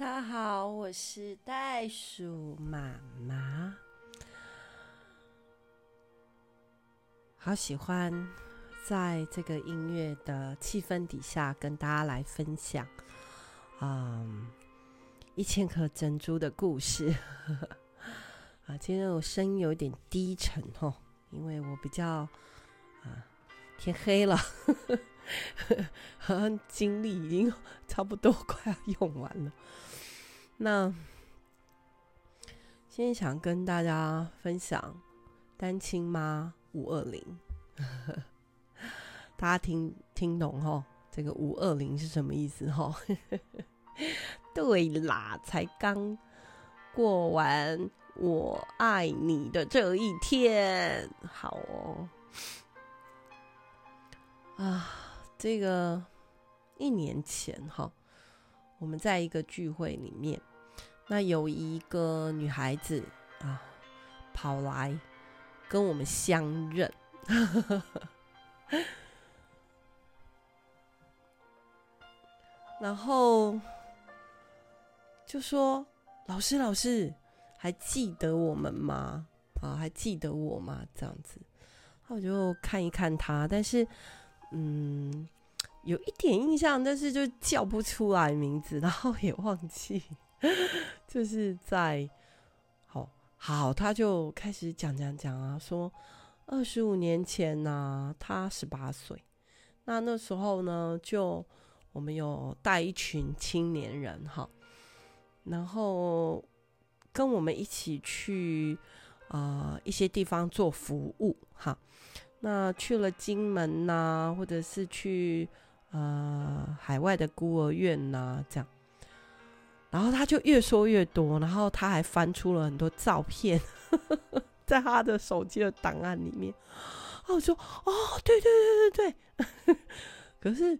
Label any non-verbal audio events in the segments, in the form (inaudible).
大家好，我是袋鼠妈妈。好喜欢在这个音乐的气氛底下跟大家来分享，嗯，一千颗珍珠的故事。(laughs) 啊，今天我声音有点低沉哦，因为我比较啊，天黑了，(laughs) 好像精力已经差不多快要用完了。那今天想跟大家分享单亲妈五二零，(laughs) 大家听听懂齁？这个五二零是什么意思齁？(laughs) 对啦，才刚过完我爱你的这一天，好哦。啊，这个一年前哈，我们在一个聚会里面。那有一个女孩子啊，跑来跟我们相认，(laughs) 然后就说：“老师，老师，还记得我们吗？啊，还记得我吗？”这样子，那我就看一看她，但是嗯，有一点印象，但是就叫不出来名字，然后也忘记。(laughs) 就是在好好，他就开始讲讲讲啊，说二十五年前呢、他十八岁，那那时候呢，就我们有带一群青年人哈，然后跟我们一起去啊、一些地方做服务哈，那去了金门呐、或者是去呃海外的孤儿院呐、这样。然后他就越说越多，然后他还翻出了很多照片，(laughs) 在他的手机的档案里面。哦，我说哦，对对对对对。(laughs) 可是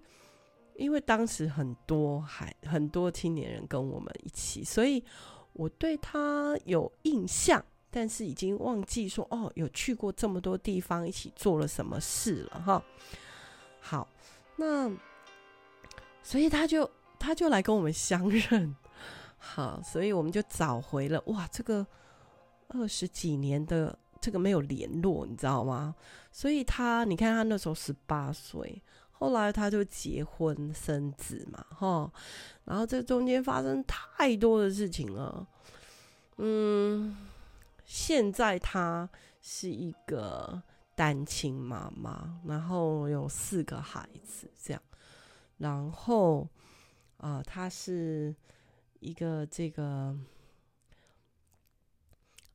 因为当时很多还很多青年人跟我们一起，所以我对他有印象，但是已经忘记说哦，有去过这么多地方，一起做了什么事了哈。好，那所以他就他就来跟我们相认。好，所以我们就找回了哇，这个二十几年的这个没有联络，你知道吗？所以他，你看他那时候十八岁，后来他就结婚生子嘛，哈，然后这中间发生太多的事情了，嗯，现在她是一个单亲妈妈，然后有四个孩子，这样，然后啊、呃，他是。一个这个，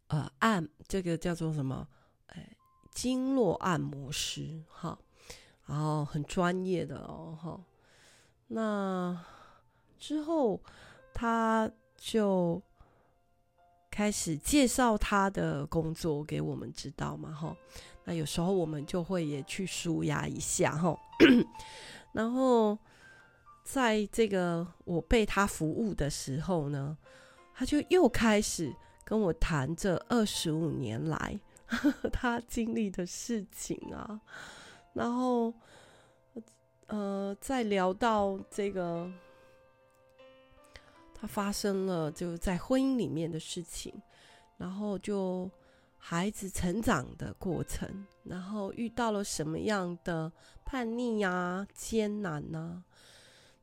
呃，按这个叫做什么？哎，经络按摩师哈，然后很专业的哦哈。那之后他就开始介绍他的工作给我们知道嘛哈。那有时候我们就会也去舒压一下哈，(coughs) 然后。在这个我被他服务的时候呢，他就又开始跟我谈这二十五年来 (laughs) 他经历的事情啊，然后呃，再聊到这个他发生了就在婚姻里面的事情，然后就孩子成长的过程，然后遇到了什么样的叛逆呀、艰难呐。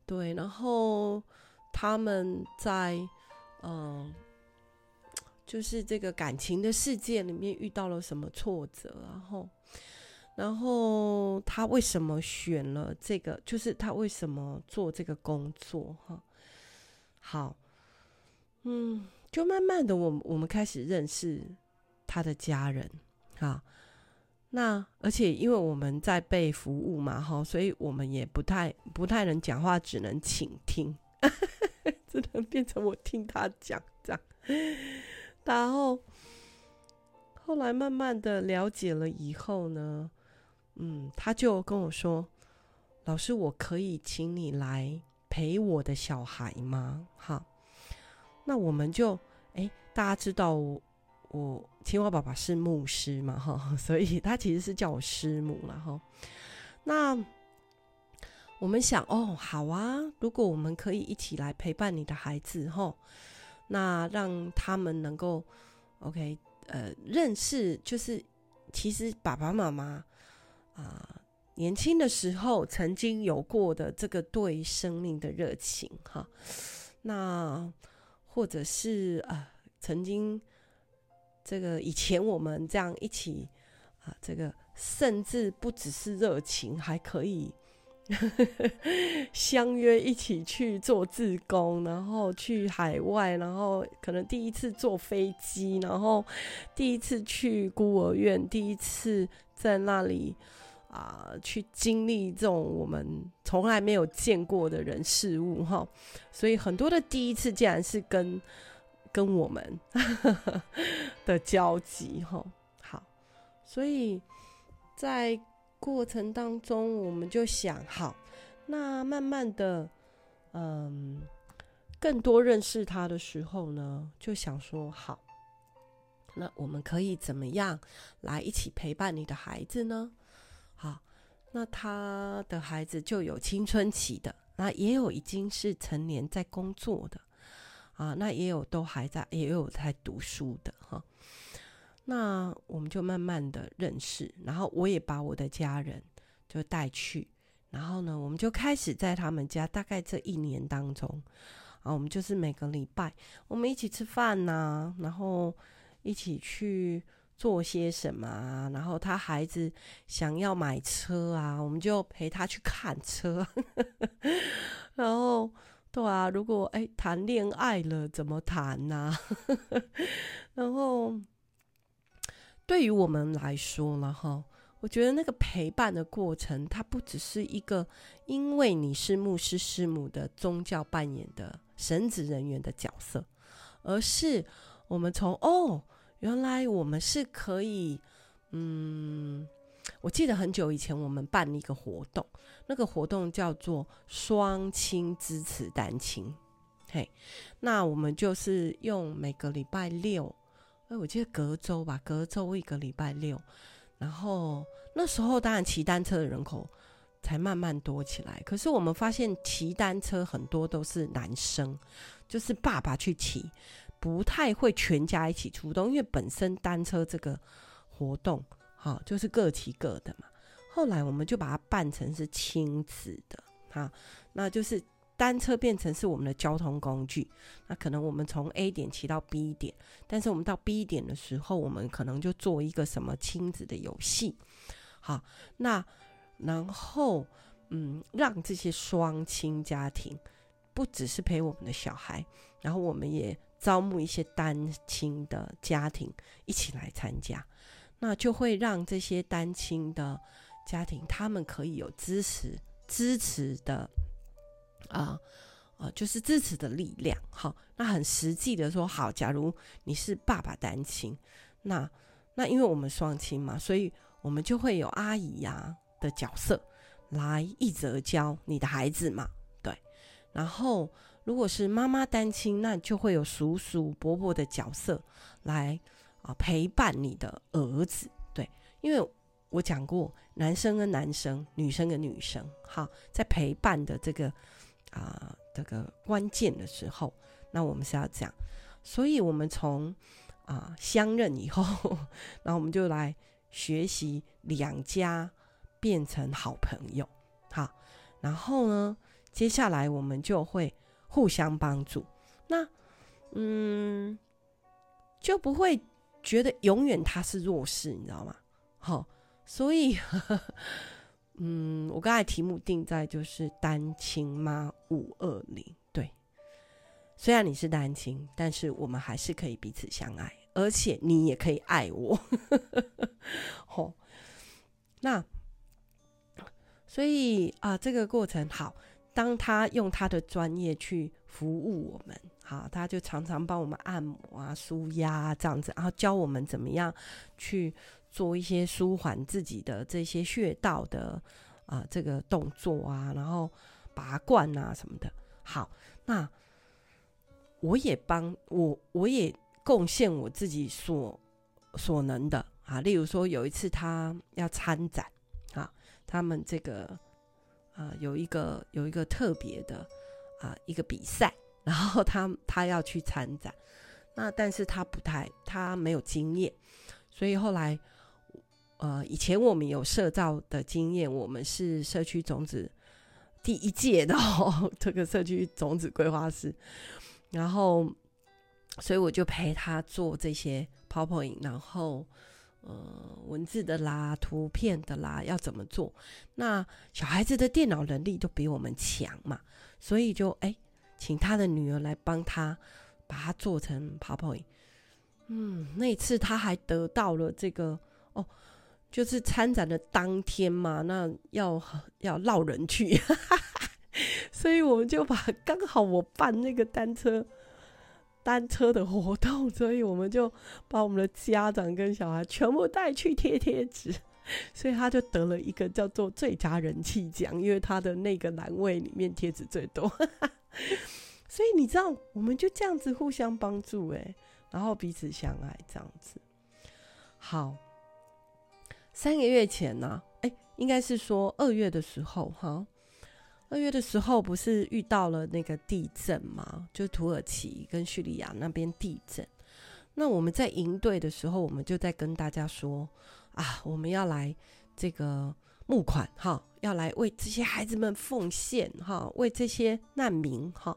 对，然后他们在嗯、就是这个感情的世界里面遇到了什么挫折，然后，然后他为什么选了这个？就是他为什么做这个工作？哈，好，嗯，就慢慢的，我们我们开始认识他的家人，哈。那而且因为我们在被服务嘛，哈，所以我们也不太不太能讲话，只能倾听，(laughs) 只能变成我听他讲这样。然后后来慢慢的了解了以后呢，嗯，他就跟我说：“老师，我可以请你来陪我的小孩吗？”哈，那我们就哎，大家知道我。青蛙爸爸是牧师嘛，哈，(laughs) 所以他其实是叫我师母了，哈。那我们想哦，好啊，如果我们可以一起来陪伴你的孩子，哈，那让他们能够，OK，呃，认识，就是其实爸爸妈妈啊。年轻的时候曾经有过的这个对生命的热情，哈，那或者是啊、呃，曾经这个以前我们这样一起啊，这个甚至不只是热情，还可以 (laughs) 相约一起去做志工，然后去海外，然后可能第一次坐飞机，然后第一次去孤儿院，第一次在那里。啊、去经历这种我们从来没有见过的人事物哈，所以很多的第一次竟然是跟跟我们的交集哈。好，所以在过程当中，我们就想，好，那慢慢的，嗯，更多认识他的时候呢，就想说，好，那我们可以怎么样来一起陪伴你的孩子呢？好，那他的孩子就有青春期的，那也有已经是成年在工作的，啊，那也有都还在，也有在读书的哈。那我们就慢慢的认识，然后我也把我的家人就带去，然后呢，我们就开始在他们家，大概这一年当中，啊，我们就是每个礼拜我们一起吃饭呐、然后一起去。做些什么啊？然后他孩子想要买车啊，我们就陪他去看车。(laughs) 然后，对啊，如果哎谈恋爱了，怎么谈呢？(laughs) 然后，对于我们来说了哈，我觉得那个陪伴的过程，它不只是一个因为你是牧师师母的宗教扮演的神职人员的角色，而是我们从哦。原来我们是可以，嗯，我记得很久以前我们办一个活动，那个活动叫做双亲支持单亲，嘿，那我们就是用每个礼拜六，哎，我记得隔周吧，隔周一个礼拜六，然后那时候当然骑单车的人口才慢慢多起来，可是我们发现骑单车很多都是男生，就是爸爸去骑。不太会全家一起出动，因为本身单车这个活动，哈，就是各骑各的嘛。后来我们就把它办成是亲子的，哈，那就是单车变成是我们的交通工具。那可能我们从 A 点骑到 B 点，但是我们到 B 点的时候，我们可能就做一个什么亲子的游戏，好，那然后嗯，让这些双亲家庭不只是陪我们的小孩，然后我们也。招募一些单亲的家庭一起来参加，那就会让这些单亲的家庭，他们可以有支持、支持的啊啊、就是支持的力量。好，那很实际的说，好，假如你是爸爸单亲，那那因为我们双亲嘛，所以我们就会有阿姨呀、的角色来一则教你的孩子嘛，对，然后。如果是妈妈单亲，那就会有叔叔伯伯的角色来啊陪伴你的儿子。对，因为我讲过，男生跟男生，女生跟女生，好，在陪伴的这个啊、这个关键的时候，那我们是要这样。所以我们从啊、相认以后，(laughs) 那我们就来学习两家变成好朋友。好，然后呢，接下来我们就会。互相帮助，那嗯，就不会觉得永远他是弱势，你知道吗？好，所以呵呵 (laughs) 嗯，我刚才题目定在就是单亲妈五二零，对，虽然你是单亲，但是我们还是可以彼此相爱，而且你也可以爱我，(laughs) 好，那所以啊，这个过程好。当他用他的专业去服务我们，好，他就常常帮我们按摩啊、舒压啊这样子，然后教我们怎么样去做一些舒缓自己的这些穴道的啊、这个动作啊，然后拔罐啊什么的。好，那我也帮我，我也贡献我自己所所能的啊。例如说，有一次他要参展啊，他们这个。啊有一个有一个特别的啊一个比赛，然后他他要去参展，那但是他不太他没有经验，所以后来呃以前我们有社造的经验，我们是社区种子第一届的哦，这个社区种子规划师，然后所以我就陪他做这些 PowerPoint，然后。呃，文字的啦，图片的啦，要怎么做？那小孩子的电脑能力都比我们强嘛，所以就哎，请他的女儿来帮他把它做成 PowerPoint。嗯，那次他还得到了这个哦，就是参展的当天嘛，那要要绕人去，(laughs) 所以我们就把刚好我办那个单车。单车的活动，所以我们就把我们的家长跟小孩全部带去贴贴纸，(laughs) 所以他就得了一个叫做最佳人气奖，因为他的那个栏位里面贴纸最多。(laughs) 所以你知道，我们就这样子互相帮助，哎，然后彼此相爱，这样子。好，三个月前呢，哎，应该是说二月的时候，哈。二月的时候，不是遇到了那个地震吗？就土耳其跟叙利亚那边地震。那我们在营队的时候，我们就在跟大家说啊，我们要来这个募款哈，要来为这些孩子们奉献哈，为这些难民哈。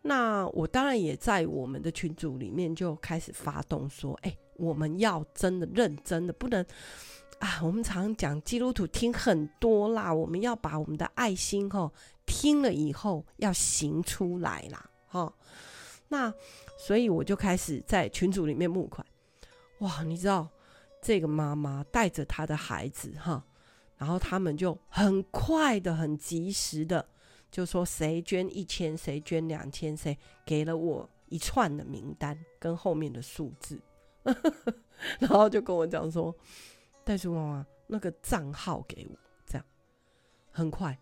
那我当然也在我们的群组里面就开始发动说，哎，我们要真的认真的，不能。啊，我们常讲基督徒听很多啦，我们要把我们的爱心哈听了以后要行出来啦，哈。那所以我就开始在群组里面募款。哇，你知道这个妈妈带着她的孩子哈，然后他们就很快的、很及时的就说谁捐一千，谁捐两千，谁给了我一串的名单跟后面的数字，(laughs) 然后就跟我讲说。袋鼠妈妈，那个账号给我，这样很快。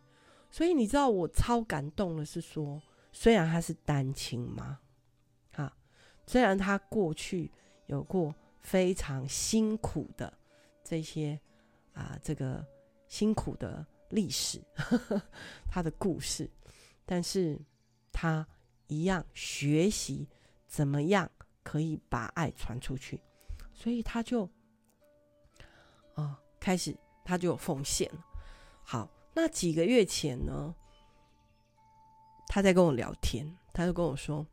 所以你知道我超感动的是说，虽然他是单亲妈，哈，虽然他过去有过非常辛苦的这些啊，这个辛苦的历史，呵呵，他的故事，但是他一样学习怎么样可以把爱传出去，所以他就。开始他就有奉献。好，那几个月前呢，他在跟我聊天，他就跟我说：“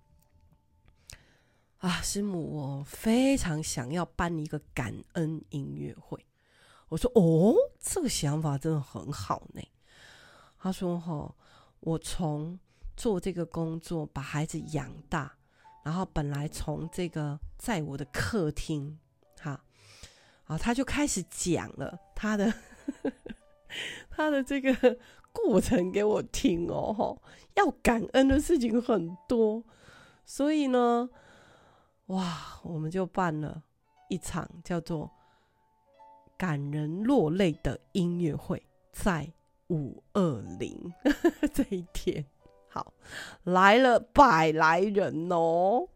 啊，师母，我非常想要办一个感恩音乐会。”我说：“哦，这个想法真的很好呢。”他说：“哈，我从做这个工作，把孩子养大，然后本来从这个在我的客厅，”啊，他就开始讲了他的他的这个过程给我听哦，吼，要感恩的事情很多，所以呢，哇，我们就办了一场叫做“感人落泪”的音乐会，在五二零 (laughs) 这一天，好，来了百来人哦，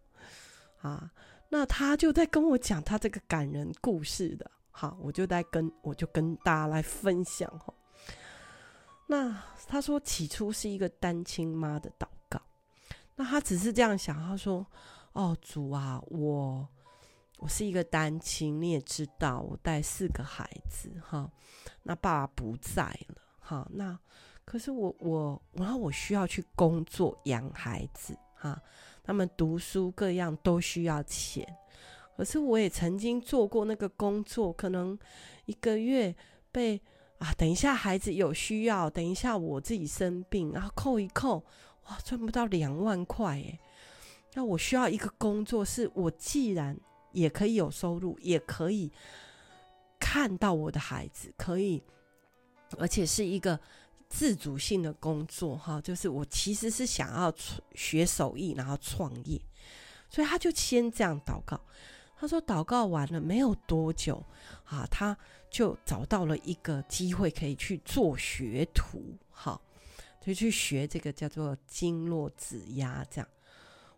啊。那他就在跟我讲他这个感人故事的，好，我就在跟我就跟大家来分享哈。那他说起初是一个单亲妈的祷告，那他只是这样想，他说：“哦，主啊，我我是一个单亲，你也知道，我带四个孩子哈，那爸爸不在了哈，那可是我我然后我需要去工作养孩子哈。”他们读书各样都需要钱，可是我也曾经做过那个工作，可能一个月被啊，等一下孩子有需要，等一下我自己生病，然后扣一扣，哇，赚不到两万块诶。那我需要一个工作，是我既然也可以有收入，也可以看到我的孩子，可以，而且是一个。自主性的工作，哈，就是我其实是想要学手艺，然后创业，所以他就先这样祷告。他说祷告完了没有多久，啊，他就找到了一个机会可以去做学徒，哈，就去学这个叫做经络指压，这样，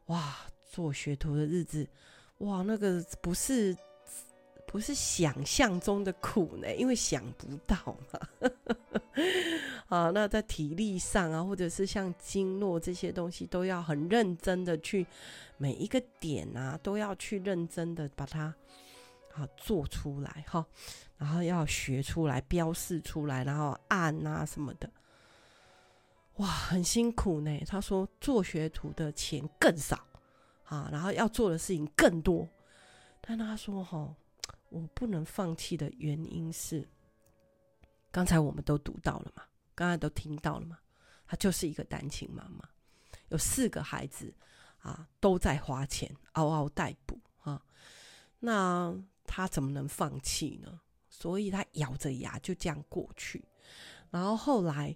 哇，做学徒的日子，哇，那个不是。不是想象中的苦呢，因为想不到嘛。(laughs) 啊，那在体力上啊，或者是像经络这些东西，都要很认真的去每一个点啊，都要去认真的把它啊做出来哈，然后要学出来，标示出来，然后按啊什么的，哇，很辛苦呢。他说做学徒的钱更少啊，然后要做的事情更多，但他说哈，我不能放弃的原因是，刚才我们都读到了嘛。刚才都听到了嘛？她就是一个单亲妈妈，有四个孩子啊，都在花钱，嗷嗷待哺啊。那她怎么能放弃呢？所以她咬着牙就这样过去。然后后来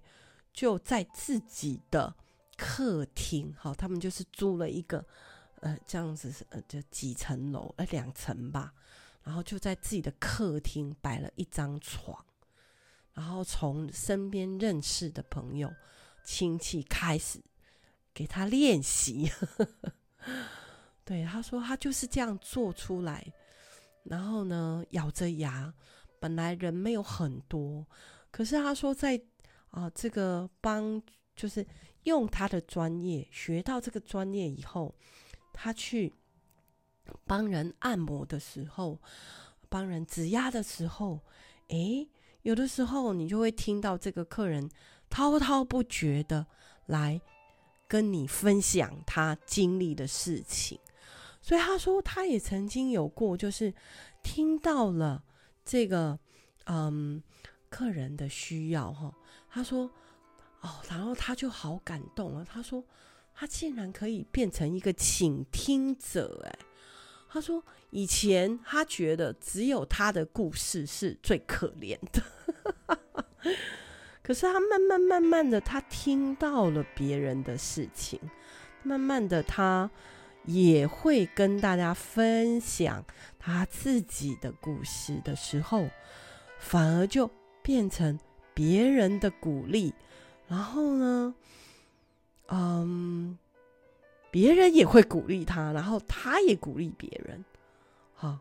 就在自己的客厅，哈，他们就是租了一个呃这样子是，呃，就几层楼，呃，两层吧。然后就在自己的客厅摆了一张床。然后从身边认识的朋友、亲戚开始给他练习。(laughs) 对，他说他就是这样做出来。然后呢，咬着牙，本来人没有很多，可是他说在啊、这个帮就是用他的专业学到这个专业以后，他去帮人按摩的时候，帮人指压的时候，诶。有的时候，你就会听到这个客人滔滔不绝的来跟你分享他经历的事情，所以他说他也曾经有过，就是听到了这个嗯客人的需要哈，他说哦，然后他就好感动了，他说他竟然可以变成一个倾听者，哎。他说：“以前他觉得只有他的故事是最可怜的，(laughs) 可是他慢慢慢慢的，他听到了别人的事情，慢慢的他也会跟大家分享他自己的故事的时候，反而就变成别人的鼓励。然后呢，嗯。”别人也会鼓励他，然后他也鼓励别人，好，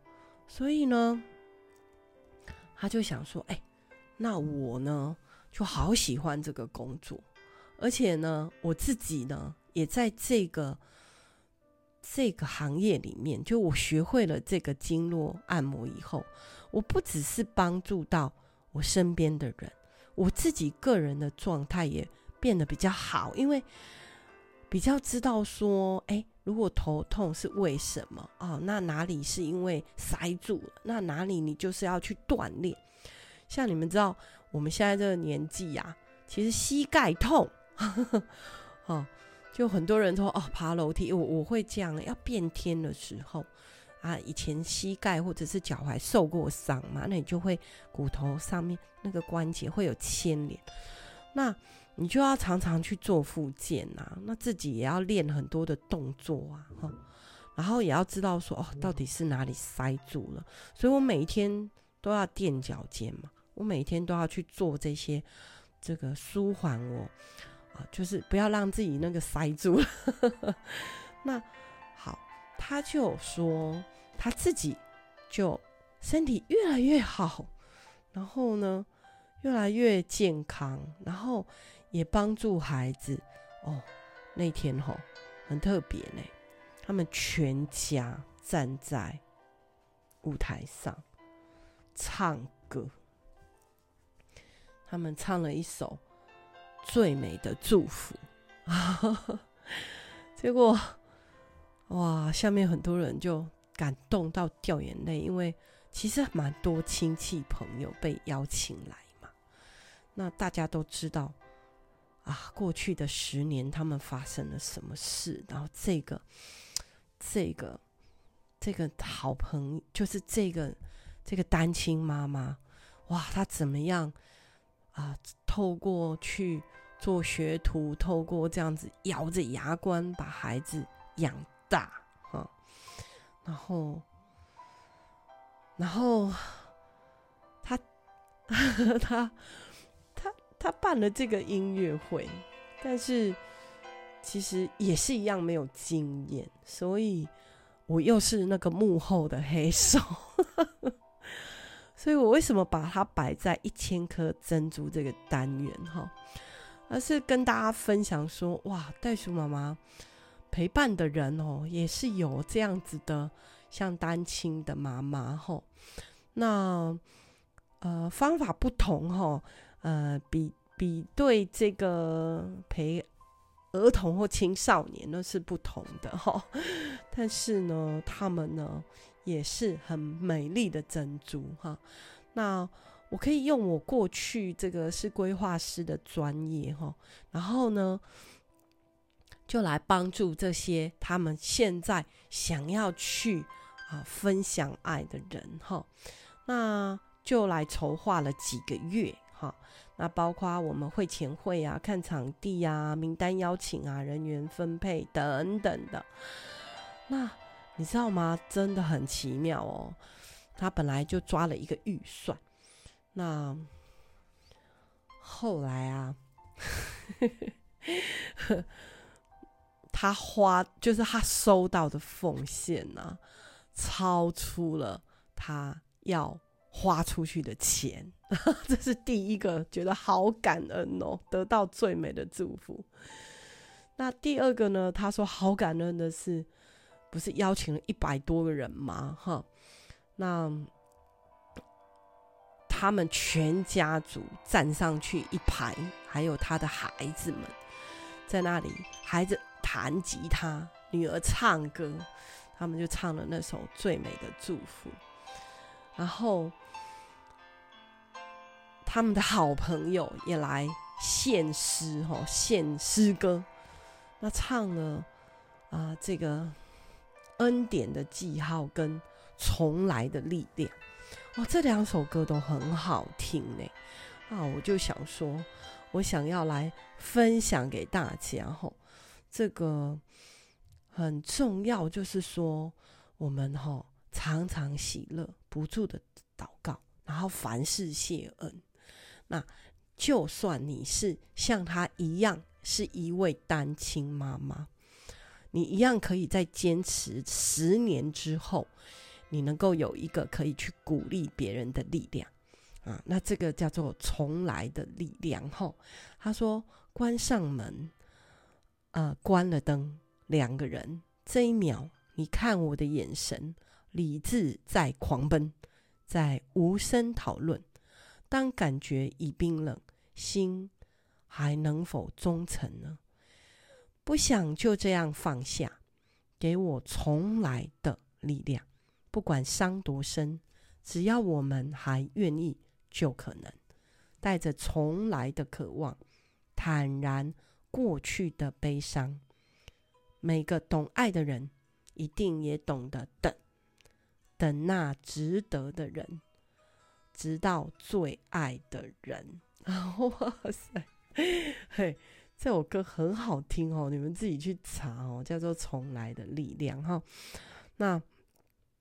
所以呢，他就想说：“哎，那我呢，就好喜欢这个工作，而且呢，我自己呢，也在这个这个行业里面，就我学会了这个经络按摩以后，我不只是帮助到我身边的人，我自己个人的状态也变得比较好，因为。”比较知道说，哎，如果头痛是为什么哦，那哪里是因为塞住了？那哪里你就是要去锻炼。像你们知道，我们现在这个年纪呀、其实膝盖痛，呵呵哦，就很多人说哦，爬楼梯，我我会这样，要变天的时候啊，以前膝盖或者是脚踝受过伤嘛，那你就会骨头上面那个关节会有牵连，那。你就要常常去做复健呐，那自己也要练很多的动作啊，哈，然后也要知道说哦，到底是哪里塞住了，所以我每一天都要垫脚尖嘛，我每一天都要去做这些，这个舒缓我啊，就是不要让自己那个塞住了。(laughs) 那好，他就说他自己就身体越来越好，然后呢，越来越健康，然后。也帮助孩子哦。那天吼很特别呢，他们全家站在舞台上唱歌，他们唱了一首《最美的祝福》，(laughs) 结果哇，下面很多人就感动到掉眼泪，因为其实蛮多亲戚朋友被邀请来嘛，那大家都知道。啊，过去的十年，他们发生了什么事？然后这个、这个、这个好朋友，就是这个这个单亲妈妈，哇，她怎么样啊？透过去做学徒，透过这样子咬着牙关把孩子养大，哈、啊，然后，然后他他。(laughs) 他办了这个音乐会，但是其实也是一样没有经验，所以我又是那个幕后的黑手，(laughs) 所以我为什么把它摆在一千颗珍珠这个单元哈？而是跟大家分享说，哇，袋鼠妈妈陪伴的人哦，也是有这样子的，像单亲的妈妈吼，那呃方法不同吼，呃比比对这个陪儿童或青少年呢是不同的吼，但是呢，他们呢也是很美丽的珍珠哈，那。我可以用我过去这个是规划师的专业哈，然后呢，就来帮助这些他们现在想要去啊分享爱的人哈，那就来筹划了几个月哈，那包括我们会前会啊、看场地啊、名单邀请啊、人员分配等等的。那你知道吗？真的很奇妙哦，他本来就抓了一个预算。那后来啊，他花就是他收到的奉献呐、啊，超出了他要花出去的钱，(laughs) 这是第一个觉得好感恩哦，得到最美的祝福。那第二个呢？他说好感恩的是，不是邀请了一百多个人吗？哈，那。他们全家族站上去一排，还有他的孩子们在那里，孩子弹吉他，女儿唱歌，他们就唱了那首《最美的祝福》。然后他们的好朋友也来献诗，哈，献诗歌，那唱了啊、这个恩典的记号跟重来的力量。哇，这两首歌都很好听呢，啊，我就想说，我想要来分享给大家吼，这个很重要，就是说我们吼常常喜乐，不住的祷告，然后凡事谢恩。那就算你是像他一样是一位单亲妈妈，你一样可以在坚持十年之后。你能够有一个可以去鼓励别人的力量啊，那这个叫做重来的力量。吼，他说关上门，呃，关了灯，两个人，这一秒，你看我的眼神，理智在狂奔，在无声讨论。当感觉已冰冷，心还能否忠诚呢？不想就这样放下，给我重来的力量。不管伤多深，只要我们还愿意，就可能带着重来的渴望，坦然过去的悲伤。每个懂爱的人，一定也懂得等，等那值得的人，直到最爱的人。(laughs) 哇塞，嘿，这首歌很好听哦，你们自己去查哦，叫做《重来的力量》哈。那。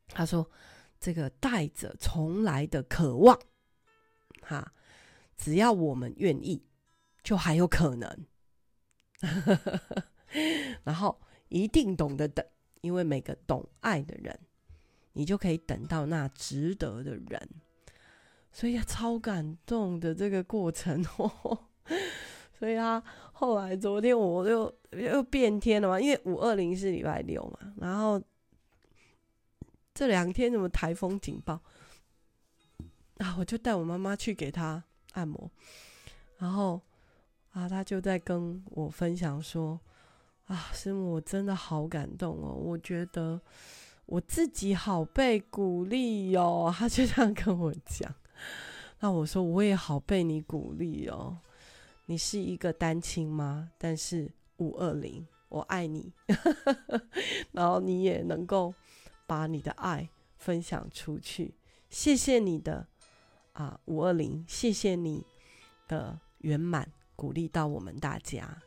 他说：“这个带着重来的渴望，哈，只要我们愿意，就还有可能。(laughs) 然后一定懂得等，因为每个懂爱的人，你就可以等到那值得的人。所以超感动的这个过程哦。(laughs) 所以他后来昨天我就又变天了嘛，因为五二零是礼拜六嘛，然后。”这两天怎么台风警报啊？我就带我妈妈去给她按摩，然后啊，她就在跟我分享说：“啊，师母，我真的好感动哦，我觉得我自己好被鼓励哟。”她就这样跟我讲。(laughs) 那我说我也好被你鼓励哦。你是一个单亲吗？但是五二零，我爱你。(laughs) 然后你也能够。把你的爱分享出去，谢谢你的啊，五二零，谢谢你的圆满，鼓励到我们大家。